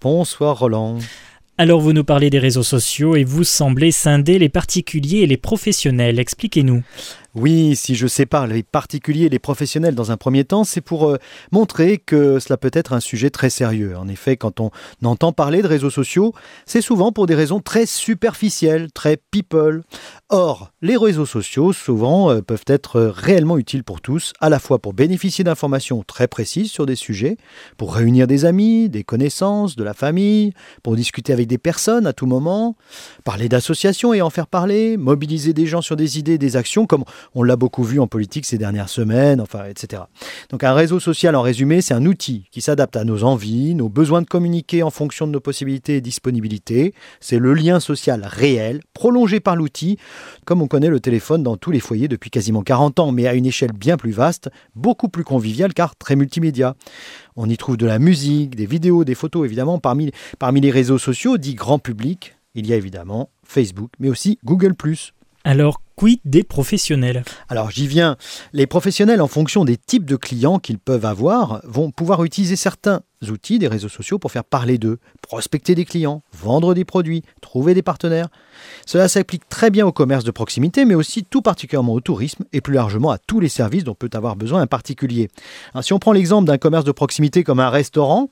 Bonsoir Roland. Alors vous nous parlez des réseaux sociaux et vous semblez scinder les particuliers et les professionnels. Expliquez-nous. Oui, si je sépare les particuliers et les professionnels dans un premier temps, c'est pour euh, montrer que cela peut être un sujet très sérieux. En effet, quand on entend parler de réseaux sociaux, c'est souvent pour des raisons très superficielles, très people. Or, les réseaux sociaux, souvent, euh, peuvent être réellement utiles pour tous, à la fois pour bénéficier d'informations très précises sur des sujets, pour réunir des amis, des connaissances, de la famille, pour discuter avec des personnes à tout moment, parler d'associations et en faire parler, mobiliser des gens sur des idées, des actions, comme on l'a beaucoup vu en politique ces dernières semaines, enfin, etc. Donc un réseau social, en résumé, c'est un outil qui s'adapte à nos envies, nos besoins de communiquer en fonction de nos possibilités et disponibilités. C'est le lien social réel, prolongé par l'outil, comme on connaît le téléphone dans tous les foyers depuis quasiment 40 ans, mais à une échelle bien plus vaste, beaucoup plus conviviale car très multimédia. On y trouve de la musique, des vidéos, des photos, évidemment. Parmi, parmi les réseaux sociaux dits grand public, il y a évidemment Facebook, mais aussi Google ⁇ alors, quid des professionnels Alors, j'y viens. Les professionnels, en fonction des types de clients qu'ils peuvent avoir, vont pouvoir utiliser certains outils des réseaux sociaux pour faire parler d'eux, prospecter des clients, vendre des produits, trouver des partenaires. Cela s'applique très bien au commerce de proximité, mais aussi tout particulièrement au tourisme et plus largement à tous les services dont peut avoir besoin un particulier. si on prend l'exemple d'un commerce de proximité comme un restaurant,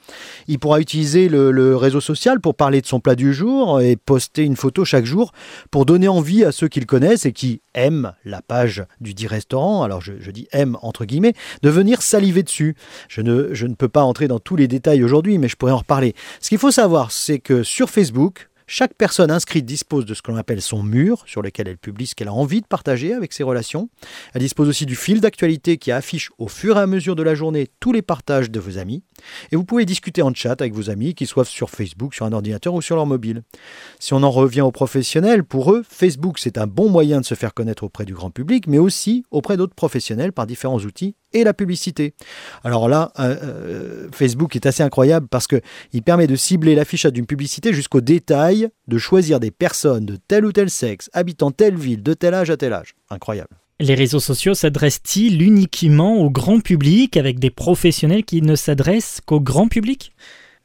il pourra utiliser le, réseau social pour parler de son plat du jour et poster une photo chaque jour pour donner envie à ceux qui le connaissent et qui aiment la page du dit restaurant, alors je, dis aime entre guillemets, de venir saliver dessus. Je ne, je ne peux pas entrer dans tous les détails aujourd'hui, mais je pourrais en reparler. Ce qu'il faut savoir, c'est que sur Facebook, chaque personne inscrite dispose de ce que l'on appelle son mur, sur lequel elle publie ce qu'elle a envie de partager avec ses relations. Elle dispose aussi du fil d'actualité qui affiche au fur et à mesure de la journée tous les partages de vos amis. Et vous pouvez discuter en chat avec vos amis, qu'ils soient sur Facebook, sur un ordinateur ou sur leur mobile. Si on en revient aux professionnels, pour eux, Facebook c'est un bon moyen de se faire connaître auprès du grand public, mais aussi auprès d'autres professionnels par différents outils et la publicité. Alors là, euh, euh, Facebook est assez incroyable parce qu'il permet de cibler l'affichage d'une publicité jusqu'au détail, de choisir des personnes de tel ou tel sexe, habitant telle ville, de tel âge à tel âge. Incroyable. Les réseaux sociaux s'adressent-ils uniquement au grand public avec des professionnels qui ne s'adressent qu'au grand public?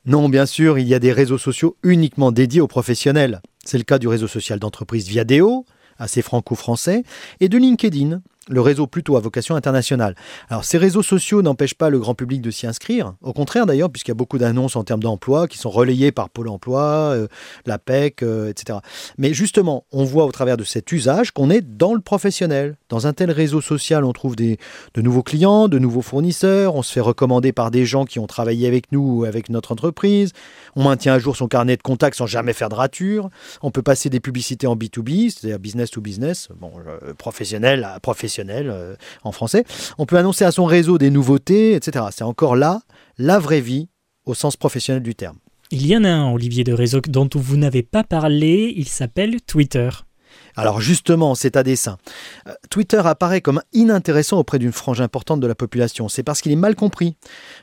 Non, bien sûr, il y a des réseaux sociaux uniquement dédiés aux professionnels. C'est le cas du réseau social d'entreprise Viadeo, assez franco-français, et de LinkedIn, le réseau plutôt à vocation internationale. Alors ces réseaux sociaux n'empêchent pas le grand public de s'y inscrire, au contraire d'ailleurs, puisqu'il y a beaucoup d'annonces en termes d'emploi qui sont relayées par Pôle Emploi, euh, la PEC, euh, etc. Mais justement, on voit au travers de cet usage qu'on est dans le professionnel. Dans un tel réseau social, on trouve des, de nouveaux clients, de nouveaux fournisseurs, on se fait recommander par des gens qui ont travaillé avec nous ou avec notre entreprise, on maintient à jour son carnet de contacts sans jamais faire de rature, on peut passer des publicités en B2B, c'est-à-dire business to business, bon, euh, professionnel à professionnel euh, en français. On peut annoncer à son réseau des nouveautés, etc. C'est encore là la vraie vie au sens professionnel du terme. Il y en a un, Olivier de réseau, dont vous n'avez pas parlé, il s'appelle Twitter. Alors justement, c'est à dessein. Euh, Twitter apparaît comme inintéressant auprès d'une frange importante de la population. C'est parce qu'il est mal compris.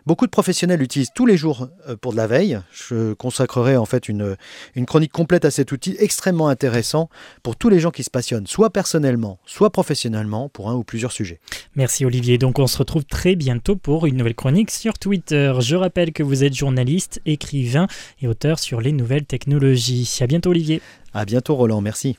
Beaucoup de professionnels l'utilisent tous les jours euh, pour de la veille. Je consacrerai en fait une, une chronique complète à cet outil extrêmement intéressant pour tous les gens qui se passionnent, soit personnellement, soit professionnellement, pour un ou plusieurs sujets. Merci Olivier. Donc on se retrouve très bientôt pour une nouvelle chronique sur Twitter. Je rappelle que vous êtes journaliste, écrivain et auteur sur les nouvelles technologies. À bientôt Olivier. À bientôt Roland, merci.